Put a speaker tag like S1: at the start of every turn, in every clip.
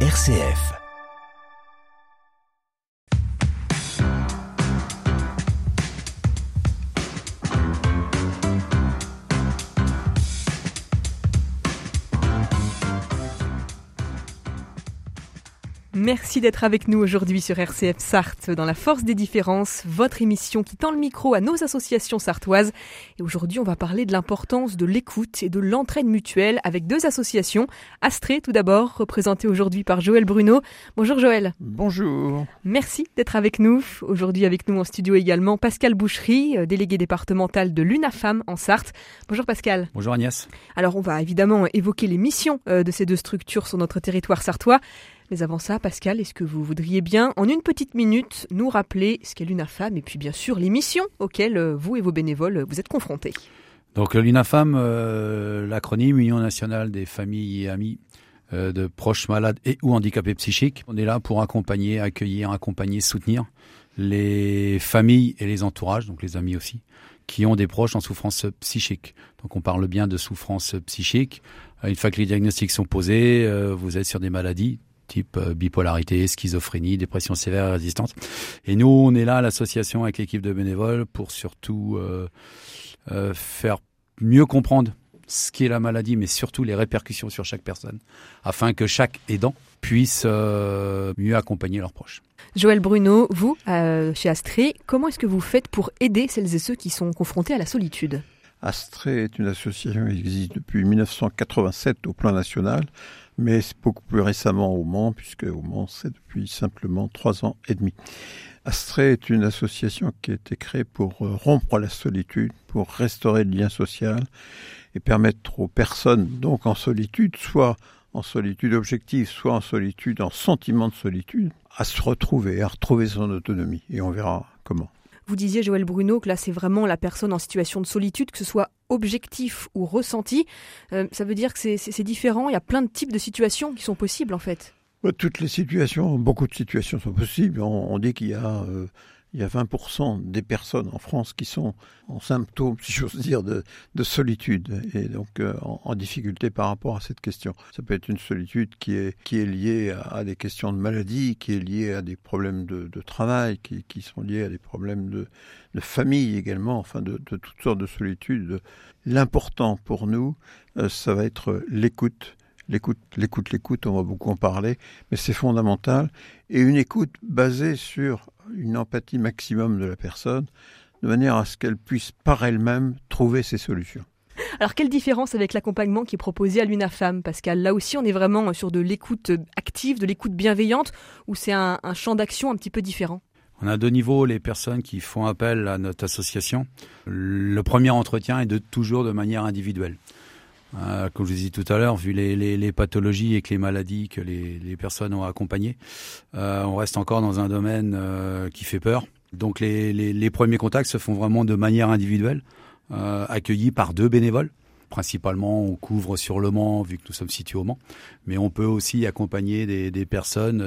S1: RCF.
S2: Merci d'être avec nous aujourd'hui sur RCF Sarthe dans la force des différences, votre émission qui tend le micro à nos associations sartoises. Et aujourd'hui, on va parler de l'importance de l'écoute et de l'entraide mutuelle avec deux associations. Astrée, tout d'abord, représentée aujourd'hui par Joël Bruno. Bonjour Joël.
S3: Bonjour.
S2: Merci d'être avec nous. Aujourd'hui avec nous en studio également Pascal Boucherie, euh, délégué départemental de l'UNAFAM en Sarthe. Bonjour Pascal.
S4: Bonjour Agnès.
S2: Alors on va évidemment évoquer les missions euh, de ces deux structures sur notre territoire sartois. Mais avant ça, Pascal, est-ce que vous voudriez bien, en une petite minute, nous rappeler ce qu'est l'UNAFAM et puis bien sûr les missions auxquelles euh, vous et vos bénévoles vous êtes confrontés?
S4: Donc l'UNAFAM, euh, l'acronyme Union nationale des familles et amis euh, de proches malades et ou handicapés psychiques. On est là pour accompagner, accueillir, accompagner, soutenir les familles et les entourages, donc les amis aussi, qui ont des proches en souffrance psychique. Donc on parle bien de souffrance psychique. Une fois que les diagnostics sont posés, vous êtes sur des maladies type euh, bipolarité, schizophrénie, dépression sévère et résistante. Et nous, on est là, l'association avec l'équipe de bénévoles, pour surtout euh, euh, faire mieux comprendre ce qu'est la maladie, mais surtout les répercussions sur chaque personne, afin que chaque aidant puisse mieux accompagner leurs proches.
S2: Joël Bruno, vous, chez Astrée, comment est-ce que vous faites pour aider celles et ceux qui sont confrontés à la solitude?
S3: Astrée est une association qui existe depuis 1987 au plan national mais beaucoup plus récemment au Mans, puisque au Mans, c'est depuis simplement trois ans et demi. Astrée est une association qui a été créée pour euh, rompre la solitude, pour restaurer le lien social et permettre aux personnes, donc en solitude, soit en solitude objective, soit en solitude, en sentiment de solitude, à se retrouver, à retrouver son autonomie. Et on verra comment.
S2: Vous disiez, Joël Bruno, que là, c'est vraiment la personne en situation de solitude, que ce soit objectif ou ressenti. Euh, ça veut dire que c'est différent. Il y a plein de types de situations qui sont possibles, en fait.
S3: Toutes les situations, beaucoup de situations sont possibles. On, dit qu'il y a euh, il y a 20% des personnes en France qui sont en symptômes, si j'ose dire, de, solitude et donc euh, en, difficulté par rapport à cette question. Ça peut être une solitude qui est, qui est liée à, des questions de maladie, qui est liée à des problèmes de, travail, qui, qui, sont liés à des problèmes de, de famille également, enfin de, toutes sortes de solitudes. L'important pour nous, euh, ça va être l'écoute l'écoute, l'écoute, l'écoute, on va beaucoup en parler, mais c'est fondamental. Et une écoute basée sur une empathie maximum de la personne, de manière à ce qu'elle puisse par elle-même trouver ses solutions.
S2: Alors, quelle différence avec l'accompagnement qui est proposé à l'UNAFAM? Pascal, là aussi, on est vraiment sur de l'écoute active, de l'écoute bienveillante, ou c'est un, un champ d'action un petit peu différent?
S4: On a deux niveaux, les personnes qui font appel à notre association. Le premier entretien est de toujours de manière individuelle. Euh, comme je vous ai dit tout à l'heure, vu les, pathologies et que les maladies que les, personnes ont accompagnées, euh, on reste encore dans un domaine euh, qui fait peur. Donc les, premiers contacts se font vraiment de manière individuelle, accueillis par deux bénévoles. Principalement, on couvre sur le Mans, vu que nous sommes situés au Mans, mais on peut aussi accompagner des, des personnes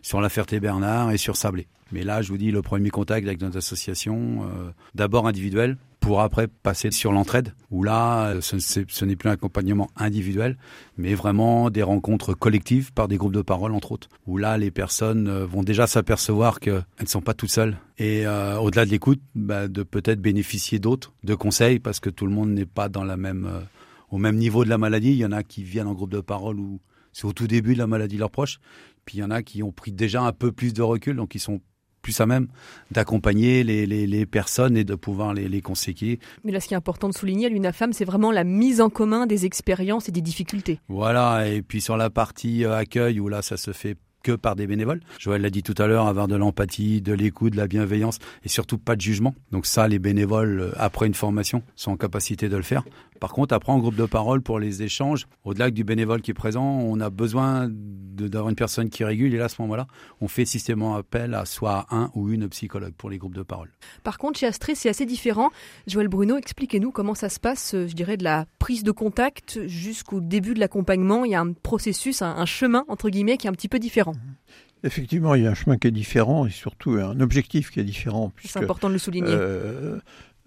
S4: sur la Ferté-Bernard et sur Sablé. Mais là, je vous dis, le premier contact avec notre association, d'abord individuel, pour après passer sur l'entraide, où là, euh, ce, n'est plus un accompagnement individuel, mais vraiment des rencontres collectives par des groupes de parole, entre autres, où là, les personnes euh, vont déjà s'apercevoir qu'elles ne sont pas toutes seules. Et euh, au-delà de l'écoute, bah, de peut-être bénéficier d'autres, de conseils, parce que tout le monde n'est pas dans la même, au même niveau de la maladie. Il y en a qui viennent en groupe de parole où c'est au tout début de la maladie de leurs proches. Puis il y en a qui ont pris déjà un peu plus de recul, donc ils sont plus à même d'accompagner les, les, personnes et de pouvoir les, les conseiller.
S2: Mais là, ce qui est important de souligner à l'UNAFAM, c'est vraiment la mise en commun des expériences et des difficultés.
S4: Voilà, et puis sur la partie euh, accueil, où là, ça se fait que par des bénévoles. Joël l'a dit tout à l'heure, avoir de l'empathie, de l'écoute, de la bienveillance et surtout pas de jugement. Donc ça, les bénévoles, euh, après une formation, sont en capacité de le faire. Par contre, après en groupe de parole pour les échanges, au-delà du bénévole qui est présent, on a besoin d'avoir une personne qui régule. Et là, à ce moment-là, on fait systématiquement appel à soit un ou une psychologue pour les groupes de parole.
S2: Par contre, chez Astrée, c'est assez différent. Joël Bruno, expliquez-nous comment ça se passe, je dirais, de la prise de contact jusqu'au début de l'accompagnement. Il y a un processus, un, chemin, entre guillemets, qui est un petit peu différent.
S3: Effectivement, il y a un chemin qui est différent et surtout un objectif qui est différent.
S2: C'est important de le souligner. Euh,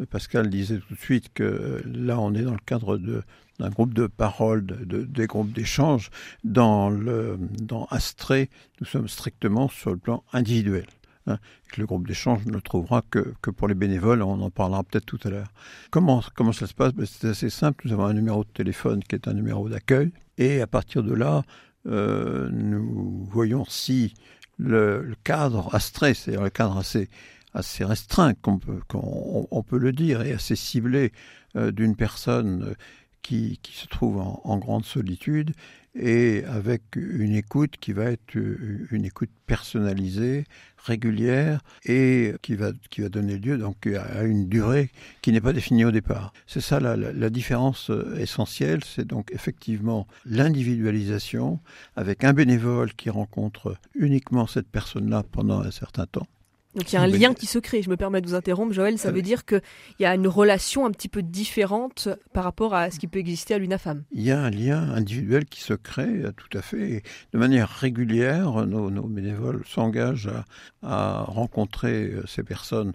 S3: Pascal disait tout de suite que là, on est dans le cadre d'un groupe de parole, de, des groupes d'échange. Dans, le, dans Astré, nous sommes strictement sur le plan individuel. Hein, le groupe d'échange ne le trouvera que, que, pour les bénévoles, on en parlera peut-être tout à l'heure. Comment, comment ça se passe? Ben, C'est assez simple, nous avons un numéro de téléphone qui est un numéro d'accueil, et à partir de là, euh, nous voyons si le, cadre astrait, c'est-à-dire le cadre assez, assez restreint, qu'on peut, on peut le dire, et assez ciblé euh, d'une personne qui, qui, se trouve en, grande solitude, et avec une écoute qui va être une écoute personnalisée, régulière et qui va, qui va donner lieu donc à une durée qui n'est pas définie au départ. C'est ça la, la, différence euh, essentielle, c'est donc effectivement l'individualisation avec un bénévole qui rencontre uniquement cette personne-là pendant un certain temps
S2: donc il y a un lien qui se crée. Je me permets de vous interrompre, Joël. Ça veut dire qu'il y a une relation un petit peu différente par rapport à ce qui peut exister à l'UNAFAM.
S3: Il y a un lien individuel qui se crée tout à fait. De manière régulière, nos, nos bénévoles s'engagent à, à, rencontrer ces personnes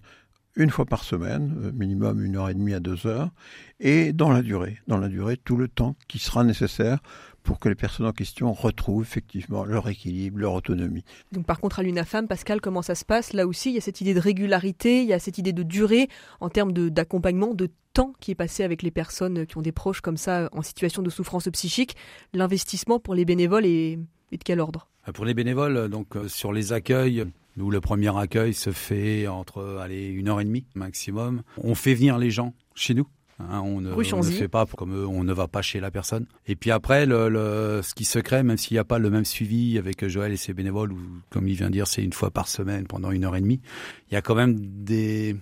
S3: une fois par semaine, minimum une heure et demie à deux heures, et dans la durée, dans la durée, tout le temps qui sera nécessaire pour que les personnes en question retrouvent effectivement leur équilibre, leur autonomie.
S2: Donc par contre à l'UNAFAM, Pascal, comment ça se passe? Là aussi, il y a cette idée de régularité, il y a cette idée de durée en termes d'accompagnement, de, temps qui est passé avec les personnes qui ont des proches comme ça en situation de souffrance psychique. L'investissement pour les bénévoles est, est de quel ordre?
S4: Euh, Pour les bénévoles, donc euh, sur les accueils, nous, le premier accueil se fait entre allez, une heure et demie maximum. On fait venir les gens chez nous. Hein, on, ne, on, ne, fait pas comme eux, on ne va pas chez la personne. Et puis après, le, le ce qui se crée, même s'il n'y a pas le même suivi avec Joël et ses bénévoles, ou comme il vient de dire, c'est une fois par semaine pendant une heure et demie, il y a quand même des,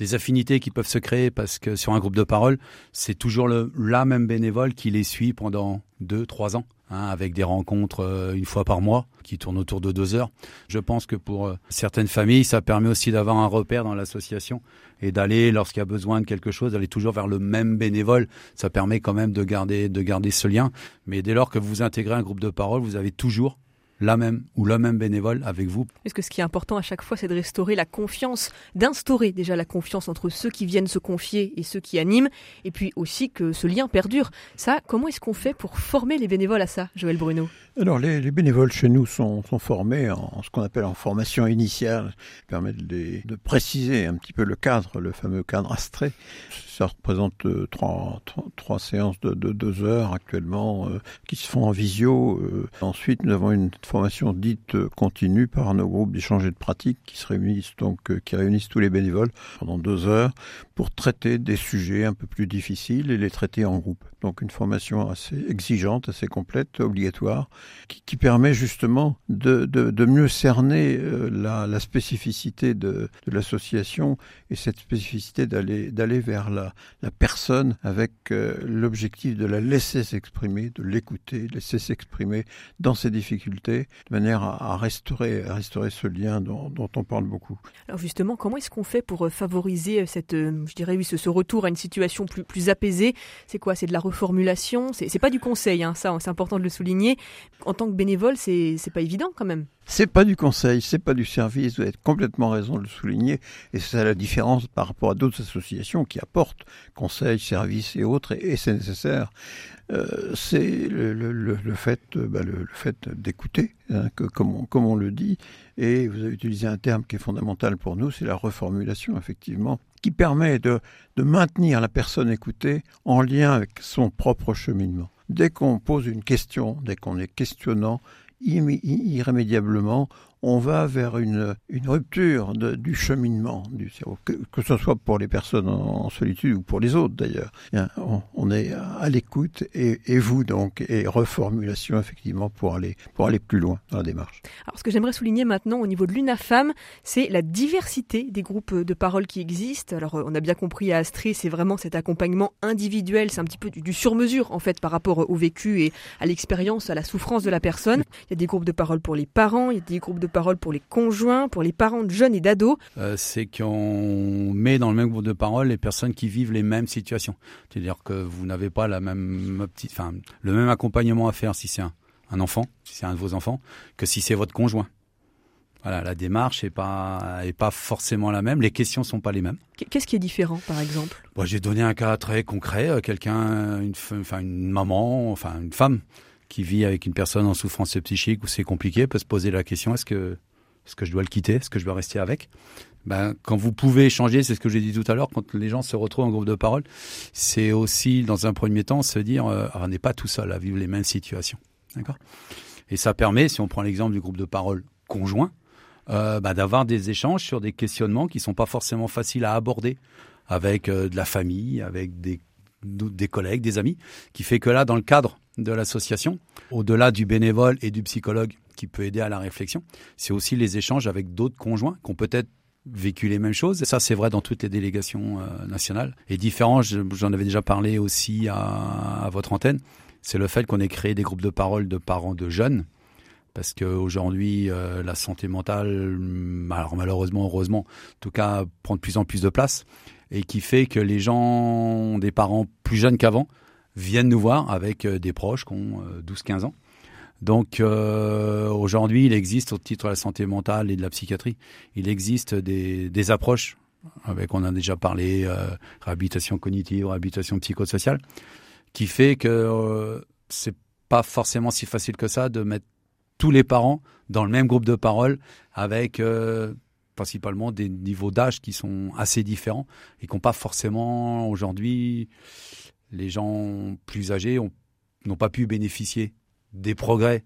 S4: des affinités qui peuvent se créer parce que sur un groupe de parole, c'est toujours le, la même bénévole qui les suit pendant deux, trois ans. Hein, avec des rencontres euh, une fois par mois qui tournent autour de deux heures. Je pense que pour euh, certaines familles, ça permet aussi d'avoir un repère dans l'association et d'aller, lorsqu'il y a besoin de quelque chose, d'aller toujours vers le même bénévole. Ça permet quand même de garder, de garder ce lien. Mais dès lors que vous intégrez un groupe de parole, vous avez toujours la même ou le même bénévole avec vous.
S2: Est-ce que ce qui est important à chaque fois, c'est de restaurer la confiance, d'instaurer déjà la confiance entre ceux qui viennent se confier et ceux qui animent, et puis aussi que ce lien perdure. Ça, comment est-ce qu'on fait pour former les bénévoles à ça, Joël Bruno?
S3: Alors, les, les, bénévoles chez nous sont, sont formés en ce qu'on appelle en formation initiale, qui permet de, de, préciser un petit peu le cadre, le fameux cadre astrait. Ça représente euh, trois, séances de, de, deux heures actuellement euh, qui se font en visio. Euh. Ensuite, nous avons une formation dite continue par nos groupes d'échange et de pratique qui se réunissent donc qui réunissent tous les bénévoles pendant deux heures pour traiter des sujets un peu plus difficiles et les traiter en groupe. Donc une formation assez exigeante, assez complète, obligatoire, qui, permet justement de, mieux cerner la, spécificité de, de l'association et cette spécificité d'aller vers la, la personne avec euh, l'objectif de la laisser s'exprimer, de l'écouter, laisser s'exprimer dans ses difficultés, de manière à, restaurer restaurer ce lien dont, on parle beaucoup.
S2: Alors justement, comment est-ce qu'on fait pour euh, favoriser cette, je dirais oui, ce, ce retour à une situation plus plus apaisée? C'est quoi? C'est de la reformulation? C'est pas du conseil, hein, ça, c'est important de le souligner. En tant que bénévole, c'est pas évident quand même.
S3: C'est pas du conseil, c'est pas du service. Vous avez complètement raison de le souligner. Et c'est la différence par rapport à d'autres associations qui apportent conseils, services et autres, et, c'est nécessaire. Euh, c'est le, fait, bah, le, fait d'écouter, hein, que, comme, on, comme on le dit. Et vous avez utilisé un terme qui est fondamental pour nous, c'est la reformulation, effectivement, qui permet de, de maintenir la personne écoutée en lien avec son propre cheminement. Dès qu'on pose une question, dès qu'on est questionnant, irrémédiablement, on va vers une, rupture du cheminement du cerveau, que, ce soit pour les personnes en, solitude ou pour les autres d'ailleurs. On, est à l'écoute et, vous donc, et reformulation effectivement pour aller, pour aller plus loin dans la démarche.
S2: Alors ce que j'aimerais souligner maintenant au niveau de l'UNAFAM, c'est la diversité des groupes de parole qui existent. Alors on a bien compris à Astrid, c'est vraiment cet accompagnement individuel, c'est un petit peu du, du sur-mesure en fait par rapport au vécu et à l'expérience, à la souffrance de la personne. Il y a des groupes de parole pour les parents, il y a des groupes de parole pour les conjoints, pour les parents de jeunes et d'ados
S4: euh, C'est qu'on met dans le même groupe de parole les personnes qui vivent les mêmes situations. C'est-à-dire que vous n'avez pas la même petite, enfin, le même accompagnement à faire si c'est un, un enfant, si c'est un de vos enfants, que si c'est votre conjoint. Voilà, la démarche est pas est pas forcément la même. Les questions sont pas les mêmes.
S2: Qu'est-ce qui est différent, par exemple?
S4: J'ai donné un cas très concret. Euh, quelqu'un, une, enfin une maman, enfin une femme qui vit avec une personne en souffrance psychique où c'est compliqué peut se poser la question est-ce que est-ce que je dois le quitter? Est-ce que je dois rester avec? Ben, quand vous pouvez échanger, c'est ce que j'ai dit tout à l'heure, quand les gens se retrouvent en groupe de parole, c'est aussi, dans un premier temps, se dire, euh, ah, on n'est pas tout seul à vivre les mêmes situations. D'accord? Et ça permet, si on prend l'exemple du groupe de parole conjoint, euh, bah, d'avoir des échanges sur des questionnements qui sont pas forcément faciles à aborder avec euh, de la famille, avec des, des collègues, des amis, qui fait que là, dans le cadre de l'association, au-delà du bénévole et du psychologue qui peut aider à la réflexion, c'est aussi les échanges avec d'autres conjoints qui ont peut-être vécu les mêmes choses. Ça, c'est vrai dans toutes les délégations euh, nationales. Et différent, j'en avais déjà parlé aussi à, votre antenne, c'est le fait qu'on ait créé des groupes de parole de parents de jeunes parce qu'aujourd'hui, euh, la santé mentale, malheureusement, heureusement, en tout cas, prend de plus en plus de place, et qui fait que les gens, des parents plus jeunes qu'avant, viennent nous voir avec euh, des proches qui ont 12-15 euh, ans. Donc aujourd'hui, il existe au titre de la santé mentale et de la psychiatrie, il existe des, approches avec, on a déjà parlé, réhabilitation cognitive, réhabilitation psychosociale, qui fait que c'est pas forcément si facile que ça de mettre tous les parents dans le même groupe de parole avec euh, principalement des niveaux d'âge qui sont assez différents et qui n'ont pas forcément aujourd'hui les gens plus âgés n'ont pas pu bénéficier des progrès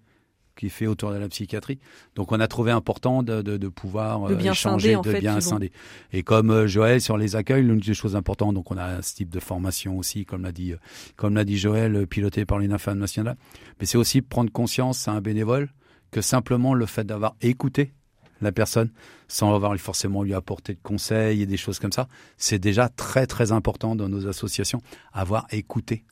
S4: qui fait autour de la psychiatrie. Donc on a trouvé important de, de, de pouvoir
S2: de bien échanger,
S4: de bien scinder. Et comme euh, Joël sur les accueils, l'une des choses importantes, donc on a ce type de formation aussi, comme l'a dit, comme l'a dit Joël, piloté par l'UNAFAM nationale. Mais c'est aussi prendre conscience à un bénévole que simplement le fait d'avoir écouté la personne sans avoir forcément lui apporter de conseils et des choses comme ça, c'est déjà très très important dans nos associations, avoir écouté,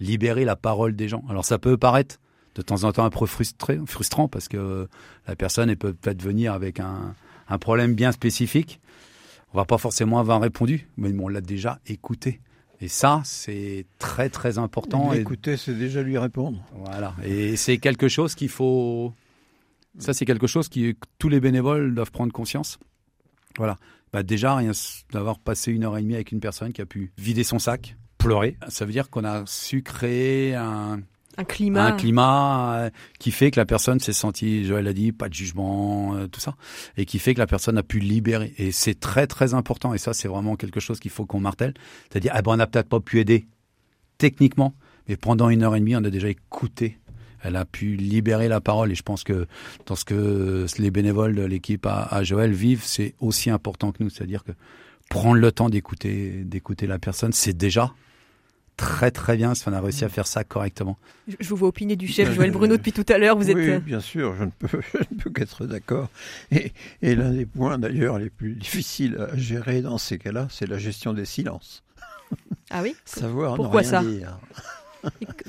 S4: libérer la parole des gens. Alors ça peut paraître de temps en temps un peu frustré, frustrant parce que la personne peut peut-être venir avec un, un, problème bien spécifique. On va pas forcément avoir répondu, mais on l'a déjà écouté. Et ça, c'est très très important.
S3: Écouter, c'est déjà lui répondre.
S4: Voilà. Et c'est quelque chose qu'il faut ça, c'est quelque chose qui, que tous les bénévoles doivent prendre conscience. Voilà. Bah déjà, rien d'avoir passé une heure et demie avec une personne qui a pu vider son sac, pleurer, ça veut dire qu'on a su créer un,
S2: un climat,
S4: un climat euh, qui fait que la personne s'est sentie, Joël a dit, pas de jugement, euh, tout ça, et qui fait que la personne a pu libérer. Et c'est très très important. Et ça, c'est vraiment quelque chose qu'il faut qu'on martèle. C'est-à-dire, ah ben, on n'a peut-être pas pu aider techniquement, mais pendant une heure et demie, on a déjà écouté elle a pu libérer la parole. Et je pense que dans ce que les bénévoles de l'équipe à, Joël vivent, c'est aussi important que nous. C'est-à-dire que prendre le temps d'écouter, d'écouter la personne, c'est déjà très très bien si on a réussi à faire ça correctement.
S2: Je vous vois opiner du chef Joël Bruno depuis tout à l'heure. Vous
S3: oui,
S2: êtes... Euh,
S3: bien sûr, je ne peux, peux qu'être d'accord. Et, et l'un des points d'ailleurs les plus difficiles à gérer dans ces cas-là, c'est la gestion des silences.
S2: Ah oui?
S3: Savoir
S2: Pourquoi
S3: ne
S2: ça?
S3: rien dire.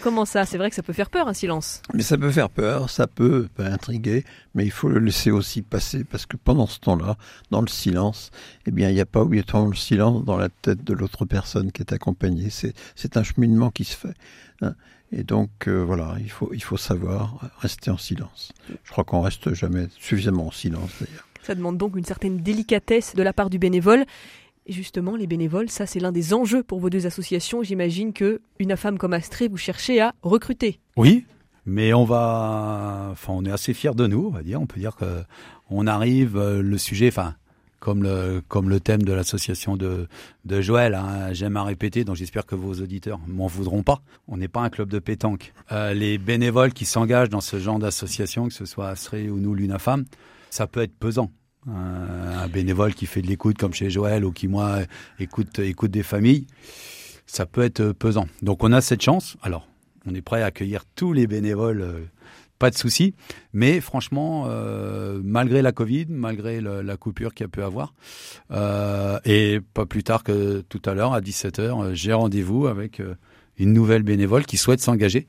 S2: Comment ça? C'est vrai que ça peut faire peur un silence.
S3: Mais ça peut faire peur, ça peut, intriguer, mais il faut le laisser aussi passer parce que pendant ce temps-là, dans le silence, eh bien, il n'y a pas obligatoirement le silence dans la tête de l'autre personne qui est accompagnée. C'est un cheminement qui se fait. Hein. Et donc euh, voilà, il faut, il faut savoir rester en silence. Je crois qu'on reste jamais suffisamment en silence d'ailleurs.
S2: Ça demande donc une certaine délicatesse de la part du bénévole. Et justement, les bénévoles, ça c'est l'un des enjeux pour vos deux associations. J'imagine que une femme comme Astrée, vous cherchez à recruter.
S4: Oui, mais on va, enfin, on est assez fiers de nous, on va dire. On peut dire que on arrive euh, le sujet, enfin, comme le comme le thème de l'association de de Joël. Hein, J'aime à répéter, donc j'espère que vos auditeurs m'en voudront pas. On n'est pas un club de pétanque. Euh, les bénévoles qui s'engagent dans ce genre d'association, que ce soit Astrée ou nous, l'UNAFAM, ça peut être pesant un, bénévole qui fait de l'écoute comme chez Joël ou qui moi écoute écoute des familles, ça peut être pesant. Donc on a cette chance. Alors on est prêt à accueillir tous les bénévoles, euh, pas de souci. Mais franchement, euh, malgré la Covid, malgré la coupure qu'il y a pu avoir, euh, et pas plus tard que tout à l'heure à 17h, j'ai rendez-vous avec une nouvelle bénévole qui souhaite s'engager.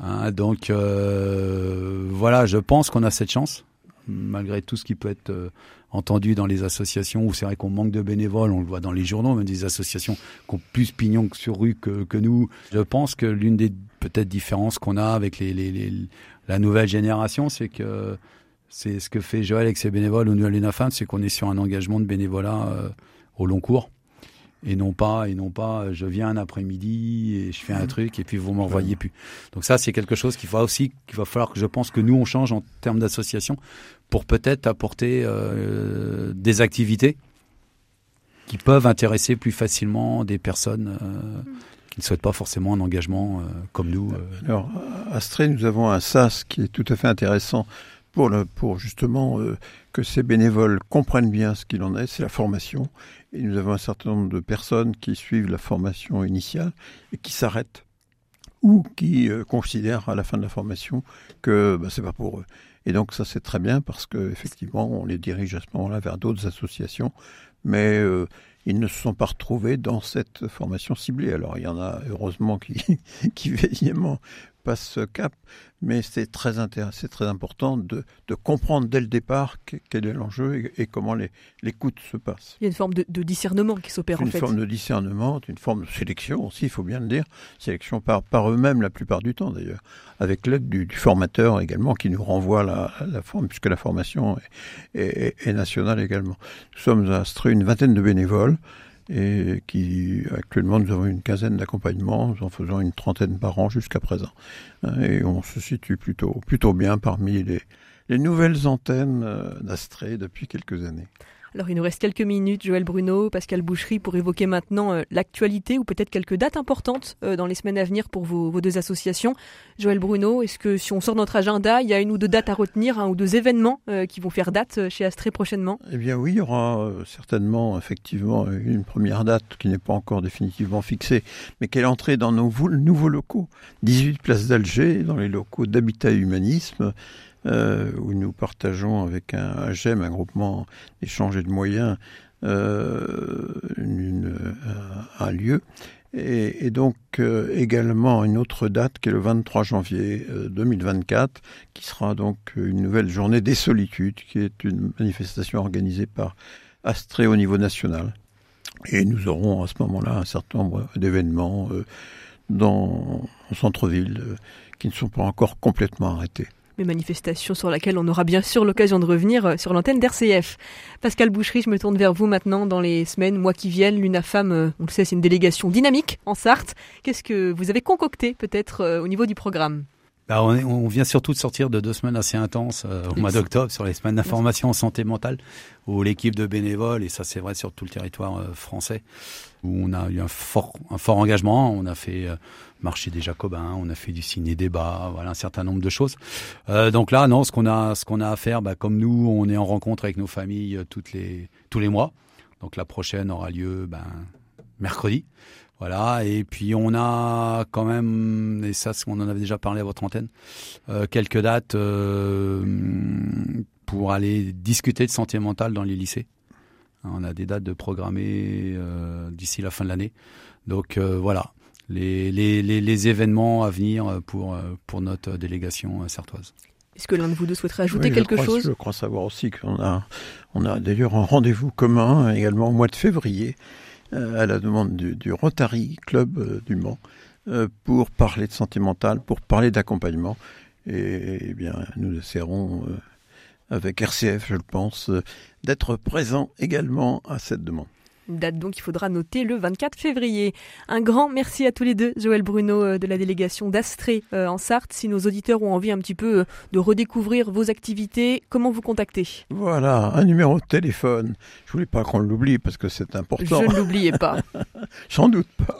S4: Hein, donc voilà, je pense qu'on a cette chance malgré tout ce qui peut être euh, entendu dans les associations, où c'est vrai qu'on manque de bénévoles, on le voit dans les journaux, même des associations qui ont plus pignon sur rue que, nous. Je pense que l'une des peut-être différences qu'on a avec les, la nouvelle génération, c'est que C'est ce que fait Joël avec ses bénévoles ou nous à l'UNAFAM, c'est qu'on est sur un engagement de bénévolat euh, au long cours et non pas et non pas euh, je viens un après-midi et je fais un mmh. truc et puis vous m'envoyez plus. Donc ça c'est quelque chose qu'il va aussi qu'il va falloir que je pense que nous on change en termes d'association pour peut-être apporter euh, des activités qui peuvent intéresser plus facilement des personnes mmh. qui ne souhaitent pas forcément un engagement comme nous.
S3: Alors à Astrée nous avons un SAS qui est tout à fait intéressant pour, le, pour justement euh, que ces bénévoles comprennent bien ce qu'il en est, c'est la formation. Et nous avons un certain nombre de personnes qui suivent la formation initiale et qui s'arrêtent ou qui euh, considèrent à la fin de la formation que bah, c'est pas pour eux. Et donc ça c'est très bien parce que effectivement on les dirige à ce moment-là vers d'autres associations, mais euh, ils ne se sont pas retrouvés dans cette formation ciblée. Alors il y en a heureusement qui, qui évidemment passe ce cap, mais c'est très c'est très important de, de, comprendre dès le départ quel est l'enjeu et, comment l'écoute se passe.
S2: Il y a une forme de, discernement qui s'opère en fait.
S3: Une forme de discernement, une forme de sélection aussi, il faut bien le dire, sélection par, par eux-mêmes la plupart du temps d'ailleurs, avec l'aide du, formateur également qui nous renvoie la, la forme, puisque la formation est, est, nationale également. Nous sommes à une vingtaine de bénévoles et qui actuellement nous avons une quinzaine d'accompagnements, en faisant une trentaine par an jusqu'à présent. Et on se situe plutôt, plutôt bien parmi les, les nouvelles antennes euh, d'Astrée depuis quelques années.
S2: Alors il nous reste quelques minutes, Joël Bruno, Pascal Boucherie, pour évoquer maintenant euh, l'actualité ou peut-être quelques dates importantes euh, dans les semaines à venir pour vos, deux associations. Joël Bruno, est-ce que si on sort notre agenda, il y a une ou deux dates à retenir, un ou deux événements euh, qui vont faire date chez Astré prochainement?
S3: Eh bien oui, il y aura certainement effectivement une première date qui n'est pas encore définitivement fixée, mais qui est l'entrée dans nos nouveaux locaux. 18 places d'Alger, dans les locaux d'Habitat et Humanisme euh, où nous partageons avec un, un GEM, un groupement d'échange et de moyens, euh, une, un, lieu. Et, donc euh, également une autre date qui est le 23 janvier 2024, euh, qui sera donc une nouvelle journée des solitudes, qui est une manifestation organisée par Astré au niveau national. Et nous aurons à ce moment-là un certain nombre d'événements euh, dans le centre-ville qui ne sont pas encore complètement arrêtés
S2: manifestations sur laquelle on aura bien sûr l'occasion de revenir euh, sur l'antenne d'RCF. Pascal Boucherie, je me tourne vers vous maintenant dans les semaines, mois qui viennent. L'UNAFAM, euh, on le sait, c'est une délégation dynamique en Sarthe. Qu'est-ce que vous avez concocté peut-être euh, au niveau du programme?
S4: Bah, on, vient surtout de sortir de deux semaines assez intenses au mois d'octobre sur les semaines d'information en santé mentale, où l'équipe de bénévoles, et ça c'est vrai sur tout le territoire français, où on a eu un fort, un fort engagement. On a fait marché des Jacobins, on a fait du ciné-débat, voilà un certain nombre de choses. Euh, donc là, non, ce qu'on a, ce qu'on a à faire, bah, comme nous, on est en rencontre avec nos familles euh, toutes les, tous les mois. Donc la prochaine aura lieu ben, mercredi. Voilà, et puis on a quand même, et ça, on en avait déjà parlé à votre antenne, euh, quelques dates euh, pour aller discuter de santé mentale dans les lycées. On a des dates de programmer euh, d'ici la fin de l'année. Donc euh, voilà, les, les, les, événements à venir pour, pour notre délégation sartoise.
S2: Est-ce que l'un de vous deux souhaiterait ajouter quelque chose?
S3: Je crois savoir aussi qu'on a, on a d'ailleurs un rendez-vous commun également au mois de février euh, à la demande du, Rotary Club euh, du Mans euh, pour parler de santé mentale, pour parler d'accompagnement. Et, eh bien, nous essaierons avec RCF, je le pense, d'être présents également à cette demande
S2: date donc il faudra noter le 24 février. Un grand merci à tous les deux, Joël Bruno euh, de la délégation d'Astrée euh, en Sarthe. Si nos auditeurs ont envie un petit peu euh, de redécouvrir vos activités, comment vous contacter?
S3: Voilà, un numéro de téléphone. Je voulais pas qu'on l'oublie parce que c'est important.
S2: Je ne l'oubliais pas.
S3: J'en doute pas.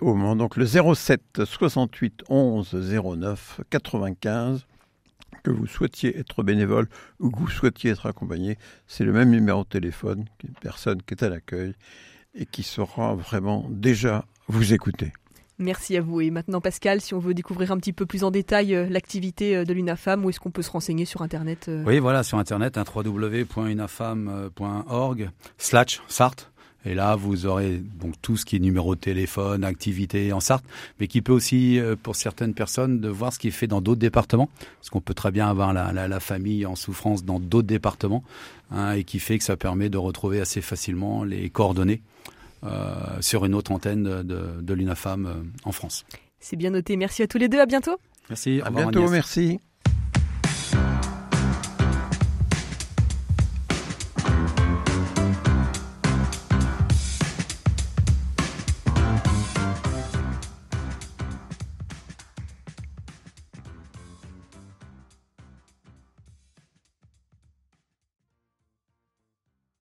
S3: au moment, donc le 07 68 11 09 95 que vous souhaitiez être bénévole ou que vous souhaitiez être accompagné, c'est le même numéro de téléphone qu'une personne qui est à l'accueil et qui saura vraiment déjà vous écouter.
S2: Merci à vous. Et maintenant, Pascal, si on veut découvrir un petit peu plus en détail euh, l'activité euh, de l'UNAFAM, où est-ce qu'on peut se renseigner sur Internet
S4: euh Oui, voilà, sur Internet, www.unafam.org slash Sartre. Et là, vous aurez donc tout ce qui est numéro de téléphone, activité en Sarthe, mais qui peut aussi, euh, pour certaines personnes, de voir ce qui est fait dans d'autres départements, parce qu'on peut très bien avoir la, la, la famille en souffrance dans d'autres départements, hein, et qui fait que ça permet de retrouver assez facilement les coordonnées euh, sur une autre antenne de, de l'UNAFAM euh, en France.
S2: C'est bien noté. Merci à tous les deux. À bientôt.
S4: Merci.
S3: À bientôt. Merci.